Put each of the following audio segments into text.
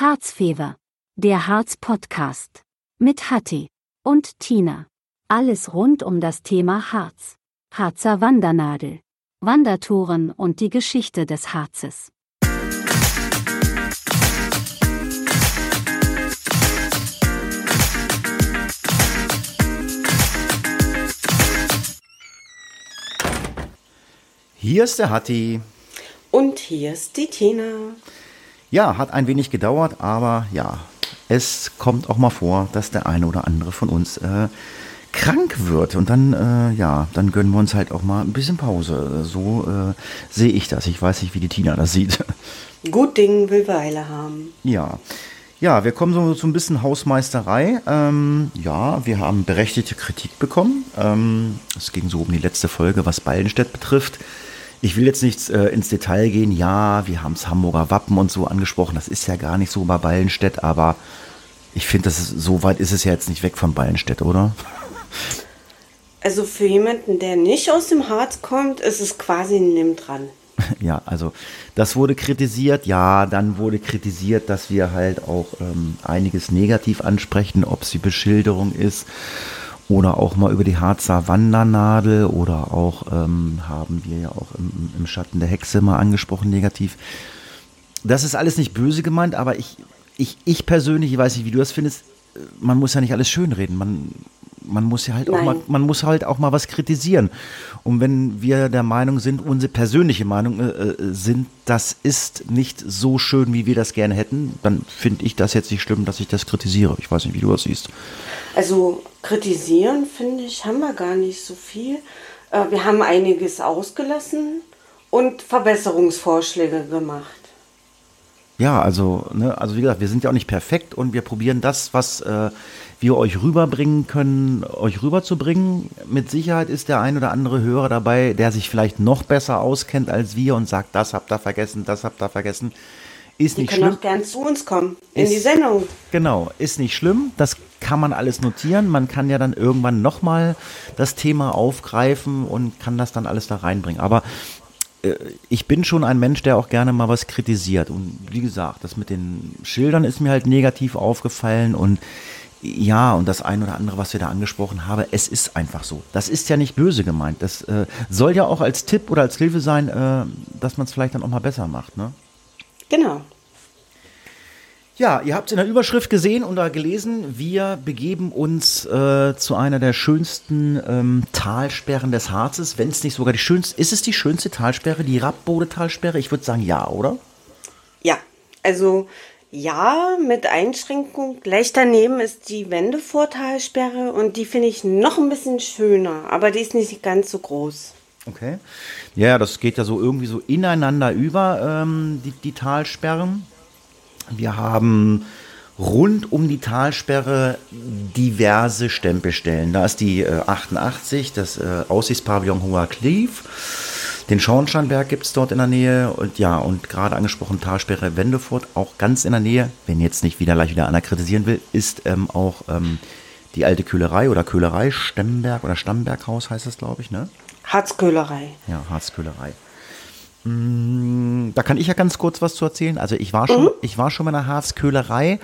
Harzfever. Der Harz-Podcast. Mit Hatti und Tina. Alles rund um das Thema Harz. Harzer Wandernadel. Wandertouren und die Geschichte des Harzes. Hier ist der Hatti. Und hier ist die Tina. Ja, hat ein wenig gedauert, aber ja, es kommt auch mal vor, dass der eine oder andere von uns äh, krank wird. Und dann, äh, ja, dann gönnen wir uns halt auch mal ein bisschen Pause. So äh, sehe ich das. Ich weiß nicht, wie die Tina das sieht. Gut Ding will Weile haben. Ja. Ja, wir kommen so zu ein bisschen Hausmeisterei. Ähm, ja, wir haben berechtigte Kritik bekommen. Ähm, es ging so um die letzte Folge, was Ballenstedt betrifft. Ich will jetzt nicht äh, ins Detail gehen. Ja, wir haben das Hamburger Wappen und so angesprochen. Das ist ja gar nicht so bei Ballenstedt, aber ich finde, so weit ist es ja jetzt nicht weg von Ballenstedt, oder? Also für jemanden, der nicht aus dem Harz kommt, ist es quasi nimm dran. Ja, also das wurde kritisiert. Ja, dann wurde kritisiert, dass wir halt auch ähm, einiges negativ ansprechen, ob es die Beschilderung ist oder auch mal über die Harzer Wandernadel oder auch ähm, haben wir ja auch im, im, Schatten der Hexe mal angesprochen negativ. Das ist alles nicht böse gemeint, aber ich, ich, ich persönlich, ich weiß nicht, wie du das findest, man muss ja nicht alles schönreden. Man, man muss ja halt Nein. auch mal, man muss halt auch mal was kritisieren. Und wenn wir der Meinung sind, unsere persönliche Meinung äh, äh sind, das ist nicht so schön, wie wir das gerne hätten, dann finde ich das jetzt nicht schlimm, dass ich das kritisiere. Ich weiß nicht, wie du das siehst. Also kritisieren, finde ich, haben wir gar nicht so viel. Äh, wir haben einiges ausgelassen und Verbesserungsvorschläge gemacht. Ja, also, ne, also wie gesagt, wir sind ja auch nicht perfekt und wir probieren das, was äh, wir euch rüberbringen können, euch rüberzubringen. Mit Sicherheit ist der ein oder andere Hörer dabei, der sich vielleicht noch besser auskennt als wir und sagt, das habt ihr vergessen, das habt ihr vergessen. Ist die nicht können schlimm. auch gern zu uns kommen, in ist, die Sendung. Genau, ist nicht schlimm. Das kann man alles notieren. Man kann ja dann irgendwann nochmal das Thema aufgreifen und kann das dann alles da reinbringen. Aber äh, ich bin schon ein Mensch, der auch gerne mal was kritisiert. Und wie gesagt, das mit den Schildern ist mir halt negativ aufgefallen und ja, und das ein oder andere, was wir da angesprochen haben, es ist einfach so. Das ist ja nicht böse gemeint. Das äh, soll ja auch als Tipp oder als Hilfe sein, äh, dass man es vielleicht dann auch mal besser macht. Ne? Genau. Ja, ihr habt es in der Überschrift gesehen oder gelesen. Wir begeben uns äh, zu einer der schönsten ähm, Talsperren des Harzes, wenn es nicht sogar die schönste. Ist es die schönste Talsperre, die Rappbode-Talsperre? Ich würde sagen ja, oder? Ja, also ja, mit Einschränkung. Gleich daneben ist die Wendevortalsperre und die finde ich noch ein bisschen schöner, aber die ist nicht ganz so groß. Okay. Ja, das geht ja so irgendwie so ineinander über, ähm, die, die Talsperren. Wir haben rund um die Talsperre diverse Stempelstellen. Da ist die äh, 88, das äh, Aussichtspavillon Hoher Cliff. Den Schornsteinberg gibt es dort in der Nähe und ja, und gerade angesprochen Talsperre Wendefurt, auch ganz in der Nähe, wenn jetzt nicht wieder gleich wieder einer kritisieren will, ist ähm, auch ähm, die alte Köhlerei oder Köhlerei, Stemberg oder Stammberghaus heißt es, glaube ich, ne? Harzköhlerei. Ja, Harzköhlerei. Mm, da kann ich ja ganz kurz was zu erzählen. Also ich war schon, mhm. ich war schon mal in der Harzköhlerei.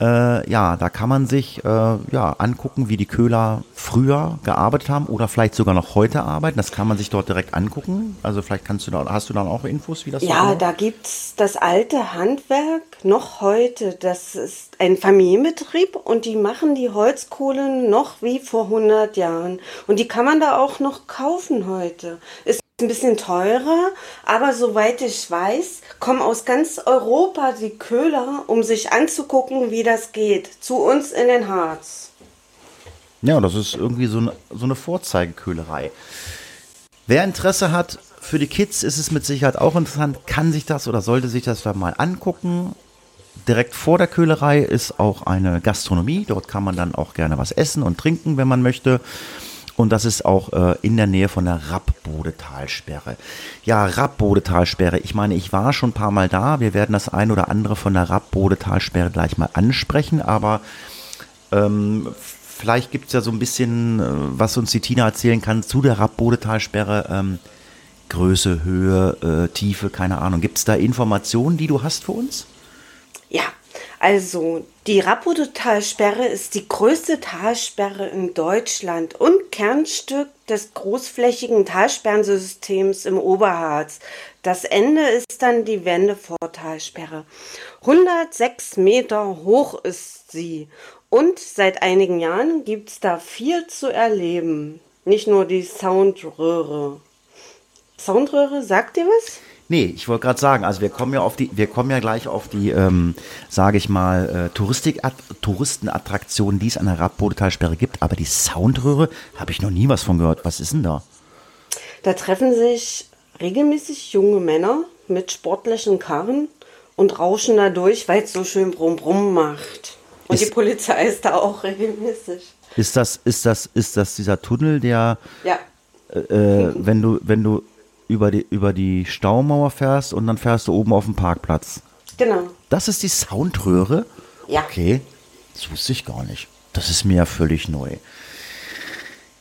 Äh, ja, da kann man sich äh, ja, angucken, wie die Köhler früher gearbeitet haben oder vielleicht sogar noch heute arbeiten. Das kann man sich dort direkt angucken. Also vielleicht kannst du da, hast du dann auch Infos, wie das Ja, so da gibt es das alte Handwerk noch heute. Das ist ein Familienbetrieb und die machen die Holzkohlen noch wie vor 100 Jahren. Und die kann man da auch noch kaufen heute. Ist ein bisschen teurer, aber soweit ich weiß, kommen aus ganz Europa die Köhler, um sich anzugucken, wie das geht, zu uns in den Harz. Ja, das ist irgendwie so eine, so eine Vorzeigeköhlerei. Wer Interesse hat, für die Kids ist es mit Sicherheit auch interessant, kann sich das oder sollte sich das da mal angucken. Direkt vor der Köhlerei ist auch eine Gastronomie. Dort kann man dann auch gerne was essen und trinken, wenn man möchte. Und das ist auch äh, in der Nähe von der Rappbodetalsperre. Ja, Rappbodetalsperre. Ich meine, ich war schon ein paar Mal da. Wir werden das ein oder andere von der Rappbodetalsperre gleich mal ansprechen. Aber ähm, vielleicht gibt es ja so ein bisschen, äh, was uns die Tina erzählen kann zu der Rappbodetalsperre. Ähm, Größe, Höhe, äh, Tiefe, keine Ahnung. Gibt es da Informationen, die du hast für uns? Also, die Rapputo-Talsperre ist die größte Talsperre in Deutschland und Kernstück des großflächigen Talsperrensystems im Oberharz. Das Ende ist dann die Wendevortalsperre. 106 Meter hoch ist sie und seit einigen Jahren gibt es da viel zu erleben. Nicht nur die Soundröhre. Soundröhre, sagt ihr was? Nee, ich wollte gerade sagen, also wir kommen ja auf die, wir kommen ja gleich auf die, ähm, sage ich mal, äh, Touristik Touristenattraktionen, die es an der Rappbodetalsperre gibt, aber die Soundröhre habe ich noch nie was von gehört. Was ist denn da? Da treffen sich regelmäßig junge Männer mit sportlichen Karren und rauschen da durch, weil es so schön brumm brumm macht. Und ist, die Polizei ist da auch regelmäßig. Ist das, ist das, ist das dieser Tunnel, der, ja. äh, äh wenn du, wenn du über die, über die Staumauer fährst und dann fährst du oben auf dem Parkplatz. Genau. Das ist die Soundröhre? Ja. Okay, das wusste ich gar nicht. Das ist mir völlig neu.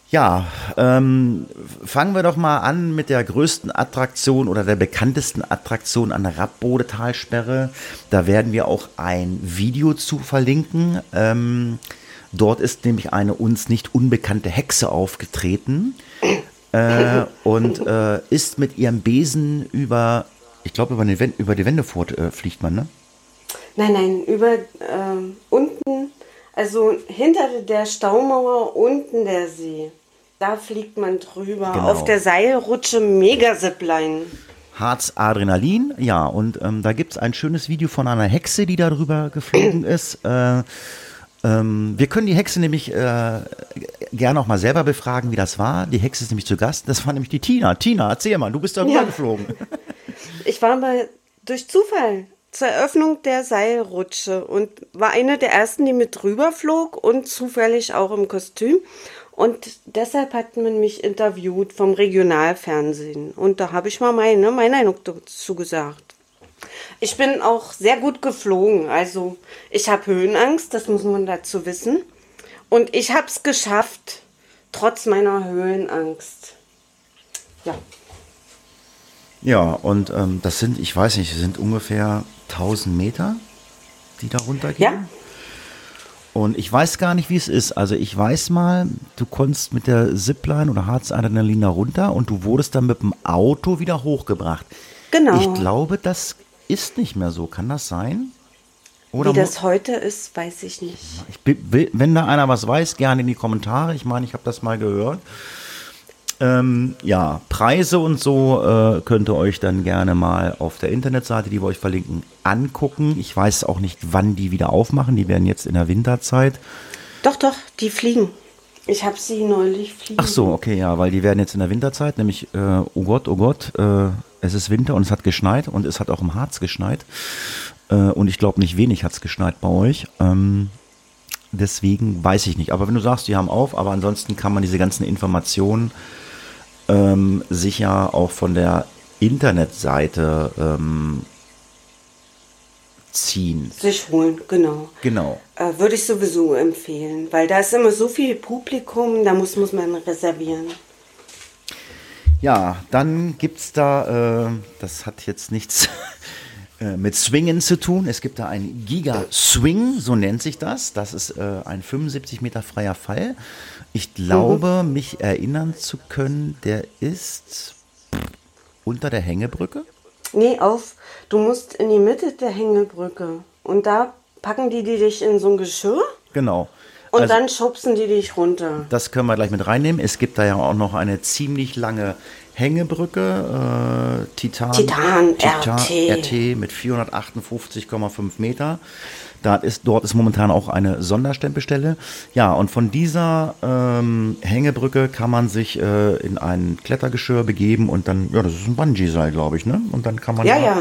Ja, ähm, fangen wir doch mal an mit der größten Attraktion oder der bekanntesten Attraktion an der Rappbodetalsperre. Da werden wir auch ein Video zu verlinken. Ähm, dort ist nämlich eine uns nicht unbekannte Hexe aufgetreten äh, und äh, ist mit ihrem Besen über, ich glaube, über, über, die Wendefurt äh, fliegt man, ne? Nein, nein, über ähm, unten, also hinter der Staumauer unten der See. Da fliegt man drüber genau. auf der Seilrutsche Megazipline. Harz Adrenalin, ja, und ähm, da gibt es ein schönes Video von einer Hexe, die darüber geflogen ist. Äh, ähm, wir können die Hexe nämlich äh, gerne auch mal selber befragen, wie das war. Die Hexe ist nämlich zu Gast. Das war nämlich die Tina. Tina, erzähl mal, du bist darüber ja. geflogen. Ich war mal durch Zufall zur Eröffnung der Seilrutsche und war eine der ersten, die mit drüber flog und zufällig auch im Kostüm. Und deshalb hat man mich interviewt vom Regionalfernsehen. Und da habe ich mal meine, meine Meinung dazu gesagt. Ich bin auch sehr gut geflogen. Also ich habe Höhenangst, das muss man dazu wissen. Und ich habe es geschafft, trotz meiner Höhenangst. Ja. Ja, und ähm, das sind, ich weiß nicht, sind ungefähr 1000 Meter, die da runtergehen. Ja. Und ich weiß gar nicht, wie es ist. Also ich weiß mal, du konntest mit der Zipline oder Harzadrenalin da runter und du wurdest dann mit dem Auto wieder hochgebracht. Genau. Ich glaube, das ist nicht mehr so. Kann das sein? Oder Wie das heute ist, weiß ich nicht. Ich will, wenn da einer was weiß, gerne in die Kommentare. Ich meine, ich habe das mal gehört. Ähm, ja, Preise und so äh, könnt ihr euch dann gerne mal auf der Internetseite, die wir euch verlinken, angucken. Ich weiß auch nicht, wann die wieder aufmachen. Die werden jetzt in der Winterzeit. Doch, doch, die fliegen. Ich habe sie neulich fliegen. Ach so, okay, ja, weil die werden jetzt in der Winterzeit, nämlich, äh, oh Gott, oh Gott, äh, es ist Winter und es hat geschneit und es hat auch im Harz geschneit. Äh, und ich glaube, nicht wenig hat es geschneit bei euch. Ähm, deswegen weiß ich nicht. Aber wenn du sagst, die haben auf, aber ansonsten kann man diese ganzen Informationen ähm, sicher auch von der Internetseite ähm, ziehen. Sich holen, genau. Genau. Äh, Würde ich sowieso empfehlen, weil da ist immer so viel Publikum, da muss, muss man reservieren. Ja, dann gibt es da, äh, das hat jetzt nichts äh, mit Swingen zu tun. Es gibt da ein Giga-Swing, so nennt sich das. Das ist äh, ein 75 Meter freier Fall. Ich glaube, mhm. mich erinnern zu können, der ist unter der Hängebrücke. Nee, auf. Du musst in die Mitte der Hängebrücke. Und da packen die, die dich in so ein Geschirr. Genau. Und also, dann schubsen die dich runter. Das können wir gleich mit reinnehmen. Es gibt da ja auch noch eine ziemlich lange Hängebrücke, äh, Titan, Titan, Titan RT. RT mit 458,5 Meter. Da ist, dort ist momentan auch eine Sonderstempelstelle. Ja, und von dieser ähm, Hängebrücke kann man sich äh, in ein Klettergeschirr begeben und dann, ja, das ist ein Bungee-Seil, glaube ich, ne? Und dann kann man ja, da, ja.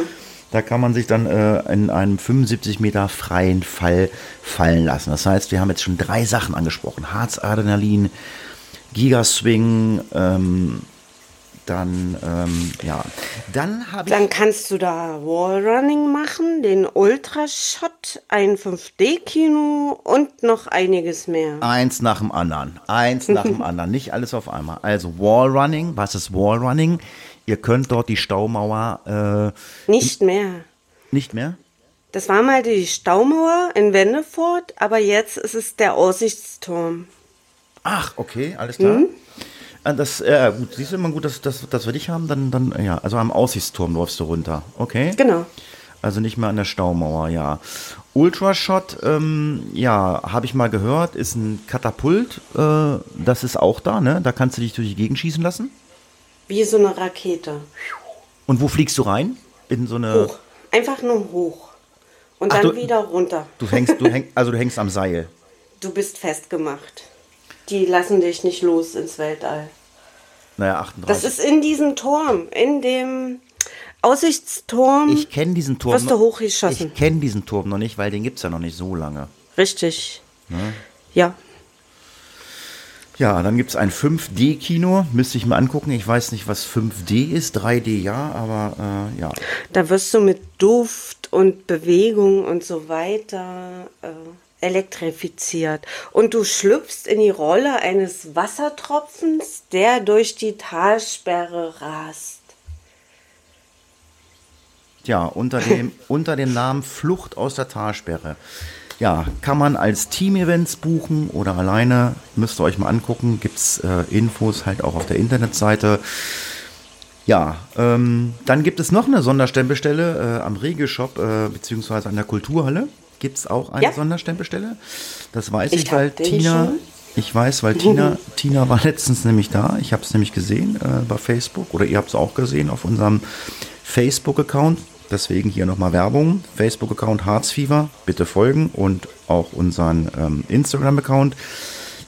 da kann man sich dann äh, in einem 75 Meter freien Fall fallen lassen. Das heißt, wir haben jetzt schon drei Sachen angesprochen. Harzadrenalin, Gigaswing, ähm, dann, ähm, ja. Dann habe ich. Dann kannst du da Wallrunning machen, den Ultrashot, ein 5D-Kino und noch einiges mehr. Eins nach dem anderen. Eins nach dem anderen. Nicht alles auf einmal. Also Wallrunning. Was ist Wallrunning? Ihr könnt dort die Staumauer. Äh, nicht mehr. Nicht mehr? Das war mal die Staumauer in Wendefort, aber jetzt ist es der Aussichtsturm. Ach, okay, alles klar. Mhm. Das, äh, gut, siehst du immer gut, dass, dass, dass wir dich haben, dann, dann, ja, also am Aussichtsturm läufst du runter, okay? Genau. Also nicht mehr an der Staumauer, ja. Ultrashot, ähm, ja, habe ich mal gehört, ist ein Katapult, äh, das ist auch da, ne? Da kannst du dich durch die Gegend schießen lassen. Wie so eine Rakete. Und wo fliegst du rein? In so eine. Hoch. Einfach nur hoch. Und Ach, dann du, wieder runter. Du hängst, du häng, also du hängst am Seil. Du bist festgemacht. Die lassen dich nicht los ins Weltall. Naja, 38. Das ist in diesem Turm, in dem Aussichtsturm. Ich kenne diesen Turm. Wirst du hochgeschossen. Ich kenne diesen Turm noch nicht, weil den gibt es ja noch nicht so lange. Richtig. Ne? Ja. Ja, dann gibt es ein 5D-Kino, müsste ich mir angucken. Ich weiß nicht, was 5D ist. 3D ja, aber äh, ja. Da wirst du mit Duft und Bewegung und so weiter äh, elektrifiziert. Und du schlüpfst in die Rolle eines Wassertropfens, der durch die Talsperre rast. Ja, unter dem, unter dem Namen Flucht aus der Talsperre. Ja, kann man als Team-Events buchen oder alleine, müsst ihr euch mal angucken. Gibt es äh, Infos halt auch auf der Internetseite. Ja, ähm, dann gibt es noch eine Sonderstempelstelle äh, am Regelshop äh, beziehungsweise an der Kulturhalle. Gibt es auch eine ja. Sonderstempelstelle? Das weiß ich, ich weil Tina, schon. ich weiß, weil Tina, Tina war letztens nämlich da. Ich habe es nämlich gesehen äh, bei Facebook oder ihr habt es auch gesehen auf unserem Facebook-Account. Deswegen hier nochmal Werbung. Facebook-Account Harzfieber, bitte folgen und auch unseren ähm, Instagram-Account,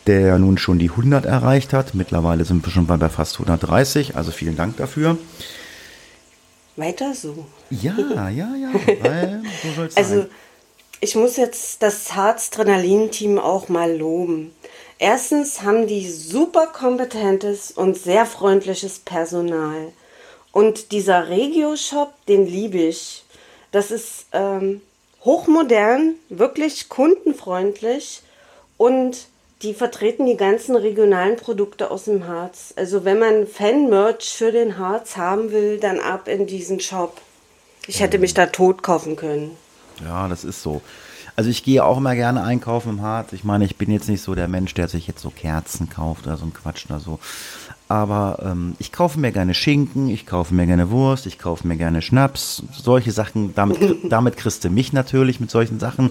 der nun schon die 100 erreicht hat. Mittlerweile sind wir schon bei, bei fast 130, also vielen Dank dafür. Weiter so. Ja, ja, ja, so soll es Also, ich muss jetzt das Harz-Trinalin-Team auch mal loben. Erstens haben die super kompetentes und sehr freundliches Personal. Und dieser Regio-Shop, den liebe ich. Das ist ähm, hochmodern, wirklich kundenfreundlich und die vertreten die ganzen regionalen Produkte aus dem Harz. Also wenn man Fan-Merch für den Harz haben will, dann ab in diesen Shop. Ich hätte mich da tot kaufen können. Ja, das ist so. Also ich gehe auch immer gerne einkaufen im Harz. Ich meine, ich bin jetzt nicht so der Mensch, der sich jetzt so Kerzen kauft oder so ein Quatsch oder so. Aber ähm, ich kaufe mir gerne Schinken, ich kaufe mir gerne Wurst, ich kaufe mir gerne Schnaps, solche Sachen. Damit, damit kriegst du mich natürlich mit solchen Sachen.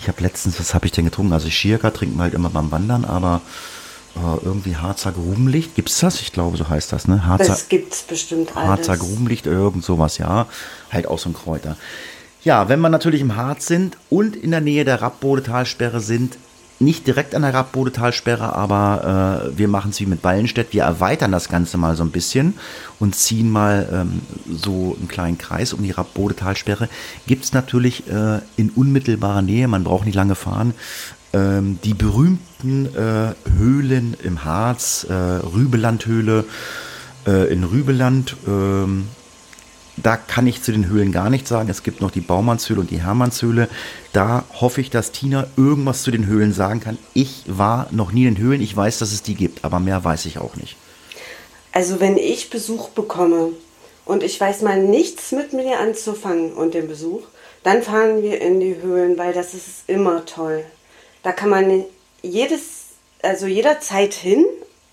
Ich habe letztens, was habe ich denn getrunken? Also Schirka trinken wir halt immer beim Wandern, aber äh, irgendwie Harzer Grubenlicht, gibt's das? Ich glaube, so heißt das, ne? Harzer, das gibt's bestimmt alles. Harzer Grubenlicht, irgend sowas, ja. Halt auch so ein Kräuter. Ja, wenn wir natürlich im Harz sind und in der Nähe der Rappbodetalsperre sind, nicht direkt an der Rappbodetalsperre, aber äh, wir machen es wie mit Ballenstedt. Wir erweitern das Ganze mal so ein bisschen und ziehen mal ähm, so einen kleinen Kreis um die Rappbodetalsperre. Gibt es natürlich äh, in unmittelbarer Nähe, man braucht nicht lange fahren, ähm, die berühmten äh, Höhlen im Harz, äh, Rübelandhöhle äh, in Rübeland. Ähm, da kann ich zu den Höhlen gar nichts sagen. Es gibt noch die Baumannshöhle und die Hermannshöhle. Da hoffe ich, dass Tina irgendwas zu den Höhlen sagen kann. Ich war noch nie in den Höhlen. Ich weiß, dass es die gibt, aber mehr weiß ich auch nicht. Also wenn ich Besuch bekomme und ich weiß mal nichts mit mir anzufangen und dem Besuch, dann fahren wir in die Höhlen, weil das ist immer toll. Da kann man jedes, also jederzeit hin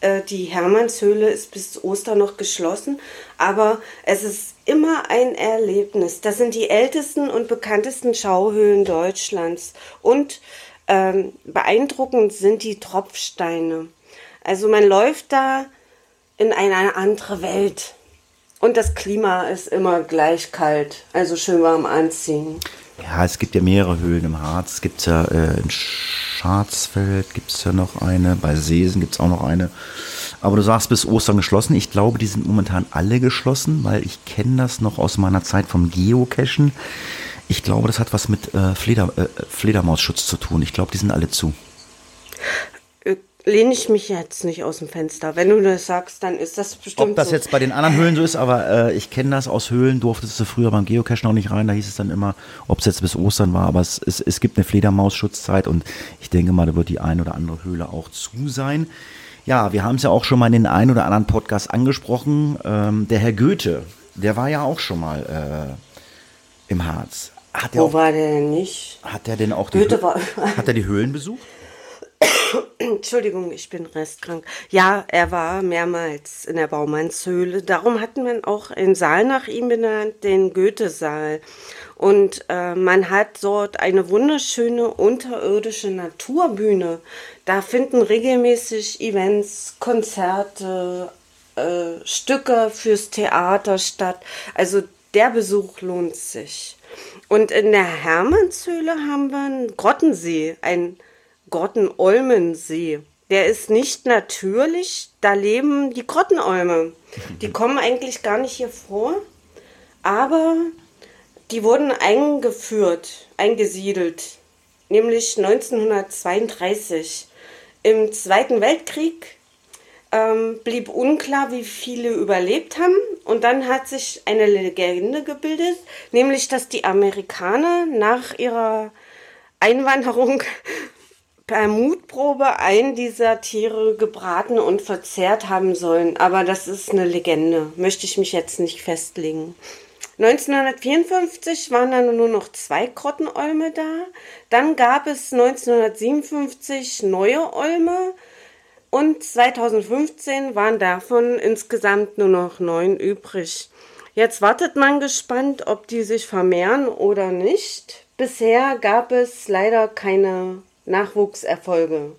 äh, die Hermannshöhle ist bis Ostern noch geschlossen, aber es ist immer ein Erlebnis. Das sind die ältesten und bekanntesten Schauhöhlen Deutschlands und ähm, beeindruckend sind die Tropfsteine. Also man läuft da in eine andere Welt. Und das Klima ist immer gleich kalt, also schön warm anziehen. Ja, es gibt ja mehrere Höhlen im Harz. Es gibt ja äh, in Scharzfeld gibt es ja noch eine, bei Seesen gibt es auch noch eine. Aber du sagst bis Ostern geschlossen. Ich glaube, die sind momentan alle geschlossen, weil ich kenne das noch aus meiner Zeit vom Geocachen. Ich glaube, das hat was mit äh, Fleder, äh, Fledermausschutz zu tun. Ich glaube, die sind alle zu lehne ich mich jetzt nicht aus dem Fenster. Wenn du das sagst, dann ist das bestimmt Ob das so. jetzt bei den anderen Höhlen so ist, aber äh, ich kenne das aus Höhlen, durftest du früher beim Geocache noch nicht rein, da hieß es dann immer, ob es jetzt bis Ostern war, aber es, es, es gibt eine Fledermausschutzzeit und ich denke mal, da wird die ein oder andere Höhle auch zu sein. Ja, wir haben es ja auch schon mal in den ein oder anderen Podcast angesprochen. Ähm, der Herr Goethe, der war ja auch schon mal äh, im Harz. Hat er Wo auch, war der denn nicht? hat er denn auch die, Goethe war- hat er die Höhlen besucht? Entschuldigung, ich bin restkrank. Ja, er war mehrmals in der Baumannshöhle. Darum hatten wir auch einen Saal nach ihm benannt, den Goethe-Saal. Und äh, man hat dort eine wunderschöne unterirdische Naturbühne. Da finden regelmäßig Events, Konzerte, äh, Stücke fürs Theater statt. Also der Besuch lohnt sich. Und in der Hermannshöhle haben wir einen Grottensee, ein Grottenolmensee. Der ist nicht natürlich, da leben die Grottenolme. Die kommen eigentlich gar nicht hier vor, aber die wurden eingeführt, eingesiedelt, nämlich 1932. Im Zweiten Weltkrieg ähm, blieb unklar, wie viele überlebt haben. Und dann hat sich eine Legende gebildet, nämlich dass die Amerikaner nach ihrer Einwanderung per Mutprobe einen dieser Tiere gebraten und verzehrt haben sollen. Aber das ist eine Legende, möchte ich mich jetzt nicht festlegen. 1954 waren dann nur noch zwei Grottenolme da. Dann gab es 1957 neue Olme. Und 2015 waren davon insgesamt nur noch neun übrig. Jetzt wartet man gespannt, ob die sich vermehren oder nicht. Bisher gab es leider keine Nachwuchserfolge.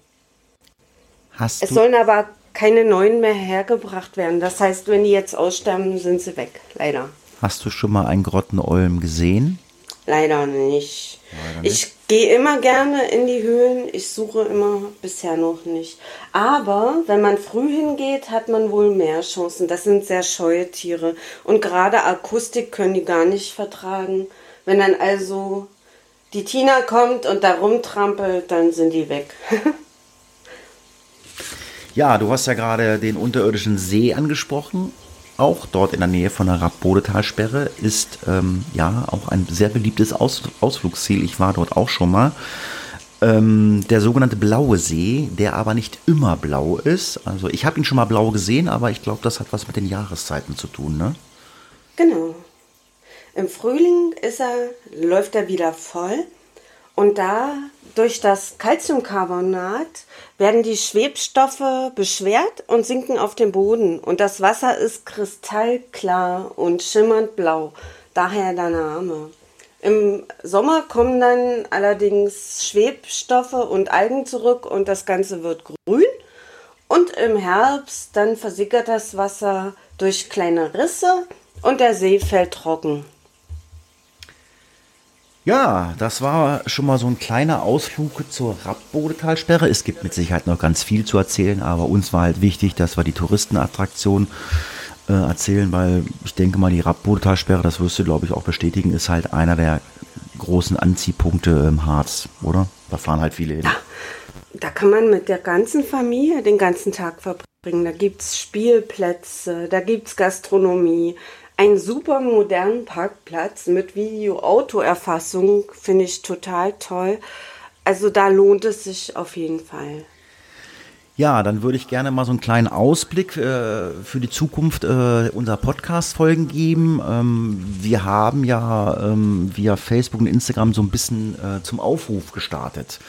Hast Es sollen aber keine neuen mehr hergebracht werden. Das heißt, wenn die jetzt aussterben, sind sie weg. Leider. hast du schon mal einen Grottenolm gesehen? Leider nicht. Leider nicht. Ich gehe immer gerne in die Höhlen. Ich suche immer bisher noch nicht. Aber wenn man früh hingeht, hat man wohl mehr Chancen. Das sind sehr scheue Tiere. Und gerade Akustik können die gar nicht vertragen. Wenn dann also die Tina kommt und da rumtrampelt, dann sind die weg. Ja, du hast ja gerade den unterirdischen See angesprochen. Auch dort in der Nähe von der Rappbodetalsperre ist ähm, ja auch ein sehr beliebtes Aus Ausflugsziel. Ich war dort auch schon mal. Ähm, der sogenannte Blaue See, der aber nicht immer blau ist. Also ich habe ihn schon mal blau gesehen, aber ich glaube, das hat was mit den Jahreszeiten zu tun, ne? Genau. Im Frühling ist er, läuft er wieder voll und da durch das Calciumcarbonat werden die Schwebstoffe beschwert und sinken auf den Boden und das Wasser ist kristallklar und schimmernd blau. Daher der Name. Im Sommer kommen dann allerdings Schwebstoffe und Algen zurück und das Ganze wird grün. Und im Herbst dann versickert das Wasser durch kleine Risse und der See fällt trocken. Ja, das war schon mal so ein kleiner Ausflug zur Rappbodetalsperre. Es gibt mit Sicherheit noch ganz viel zu erzählen, aber uns war halt wichtig, dass wir die Touristenattraktion äh, erzählen, weil ich denke mal, die Rappbodetalsperre, das wirst du glaube ich auch bestätigen, ist halt einer der großen Anziehpunkte im Harz, oder? Da fahren halt viele hin. Da kann man mit der ganzen Familie den ganzen Tag verbringen. Da gibt es Spielplätze, da gibt es Gastronomie. Ein super modernen Parkplatz mit Video-Auto-Erfassung finde ich total toll. Also da lohnt es sich auf jeden Fall. Ja, dann würde ich gerne mal so einen kleinen Ausblick äh, für die Zukunft äh, unserer Podcast-Folgen geben. Ähm, wir haben ja ähm, via Facebook und Instagram so ein bisschen äh, zum Aufruf gestartet.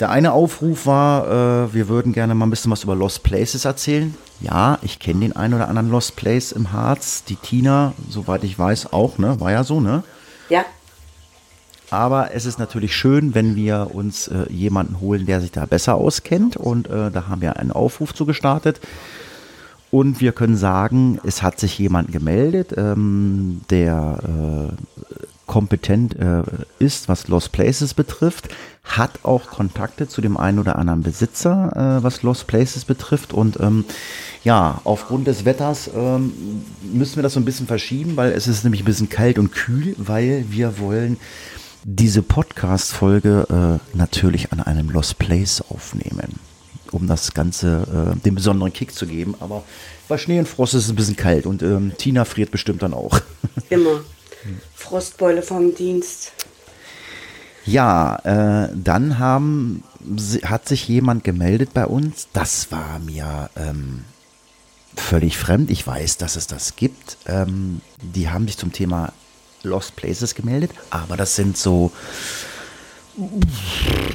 Der eine Aufruf war, äh, wir würden gerne mal ein bisschen was über Lost Places erzählen. Ja, ich kenne den einen oder anderen Lost Place im Harz. Die Tina, soweit ich weiß, auch, ne? War ja so, ne? Ja, Aber es ist natürlich schön, wenn wir uns äh, jemanden holen, der sich da besser auskennt. Und äh, da haben wir einen Aufruf zu gestartet. Und wir können sagen, es hat sich jemand gemeldet, ähm, der äh, kompetent äh, ist, was Lost Places betrifft, hat auch Kontakte zu dem einen oder anderen Besitzer, äh, was Lost Places betrifft. Und ähm, ja, aufgrund des Wetters ähm, müssen wir das so ein bisschen verschieben, weil es ist nämlich ein bisschen kalt und kühl, weil wir wollen diese Podcast-Folge äh, natürlich an einem Lost Place aufnehmen, um das Ganze äh, den besonderen Kick zu geben. Aber bei Schnee und Frost ist es ein bisschen kalt und ähm, Tina friert bestimmt dann auch. immer. Frostbeule vom Dienst. Ja, äh, dann haben, hat sich jemand gemeldet bei uns. Das war mir ähm, völlig fremd. Ich weiß, dass es das gibt. Ähm, die haben sich zum Thema Lost Places gemeldet, aber das sind so,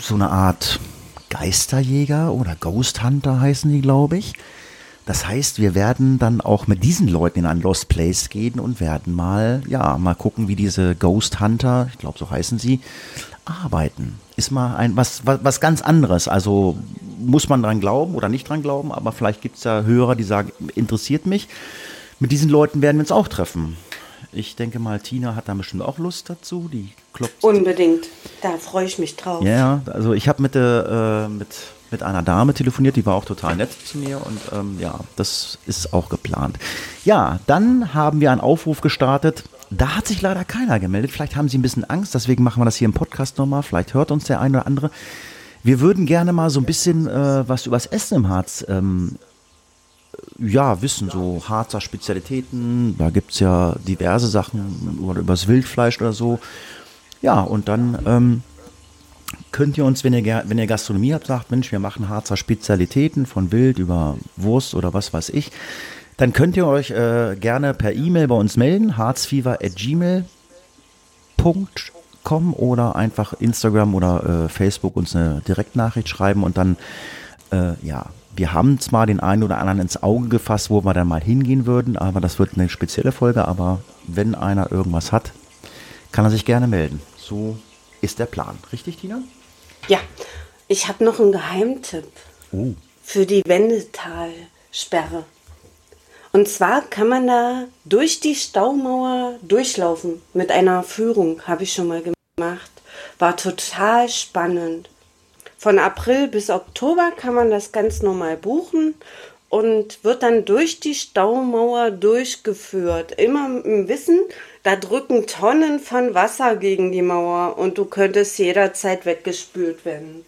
so eine Art Geisterjäger oder Ghost Hunter heißen die, glaube ich. Das heißt, wir werden dann auch mit diesen Leuten in ein Lost Place gehen und werden mal, ja, mal gucken, wie diese Ghost Hunter, ich glaube, so heißen sie, arbeiten. Ist mal ein was, was, was ganz anderes. Also muss man dran glauben oder nicht dran glauben, aber vielleicht gibt es ja Hörer, die sagen, interessiert mich. Mit diesen Leuten werden wir uns auch treffen. Ich denke mal, Tina hat da bestimmt auch Lust dazu. Die klopft. Unbedingt. Da freue ich mich drauf. Ja, also ich habe mit, äh, mit, mit einer Dame telefoniert, die war auch total nett zu mir und ähm, ja, das ist auch geplant. Ja, dann haben wir einen Aufruf gestartet. Da hat sich leider keiner gemeldet. Vielleicht haben sie ein bisschen Angst, deswegen machen wir das hier im Podcast nochmal. Vielleicht hört uns der eine oder andere. Wir würden gerne mal so ein bisschen äh, was übers Essen im Harz ähm, ja, wissen, so Harzer Spezialitäten, da gibt es ja diverse Sachen oder übers Wildfleisch oder so. Ja, und dann ähm, könnt ihr uns, wenn ihr, wenn ihr Gastronomie habt, sagt, Mensch, wir machen Harzer Spezialitäten von Wild über Wurst oder was weiß ich, dann könnt ihr euch äh, gerne per E-Mail bei uns melden, harzfever.gmail.com oder einfach Instagram oder äh, Facebook uns eine Direktnachricht schreiben und dann, äh, ja, wir haben zwar den einen oder anderen ins Auge gefasst, wo wir dann mal hingehen würden, aber das wird eine spezielle Folge. Aber wenn einer irgendwas hat, kann er sich gerne melden. So ist der Plan. Richtig, Tina? Ja, ich habe noch einen Geheimtipp Oh. für die Wendetalsperre. Und zwar kann man da durch die Staumauer durchlaufen. Mit einer Führung habe ich schon mal gemacht. War total spannend. Von April bis Oktober kann man das ganz normal buchen und wird dann durch die Staumauer durchgeführt. Immer im Wissen, da drücken Tonnen von Wasser gegen die Mauer und du könntest jederzeit weggespült werden.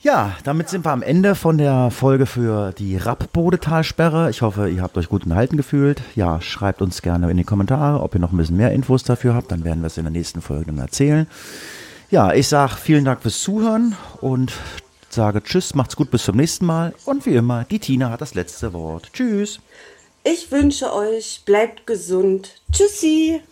Ja, damit sind wir am Ende von der Folge für die Rappbodetalsperre. Ich hoffe, ihr habt euch gut unterhalten gefühlt. Ja, schreibt uns gerne in die Kommentare, ob ihr noch ein bisschen mehr Infos dafür habt. Dann werden wir es in der nächsten Folge dann erzählen. Ja, ich sage vielen Dank fürs Zuhören und sage Tschüss, macht's gut, bis zum nächsten Mal. Und wie immer, die Tina hat das letzte Wort. Tschüss. Ich wünsche euch, bleibt gesund. Tschüssi.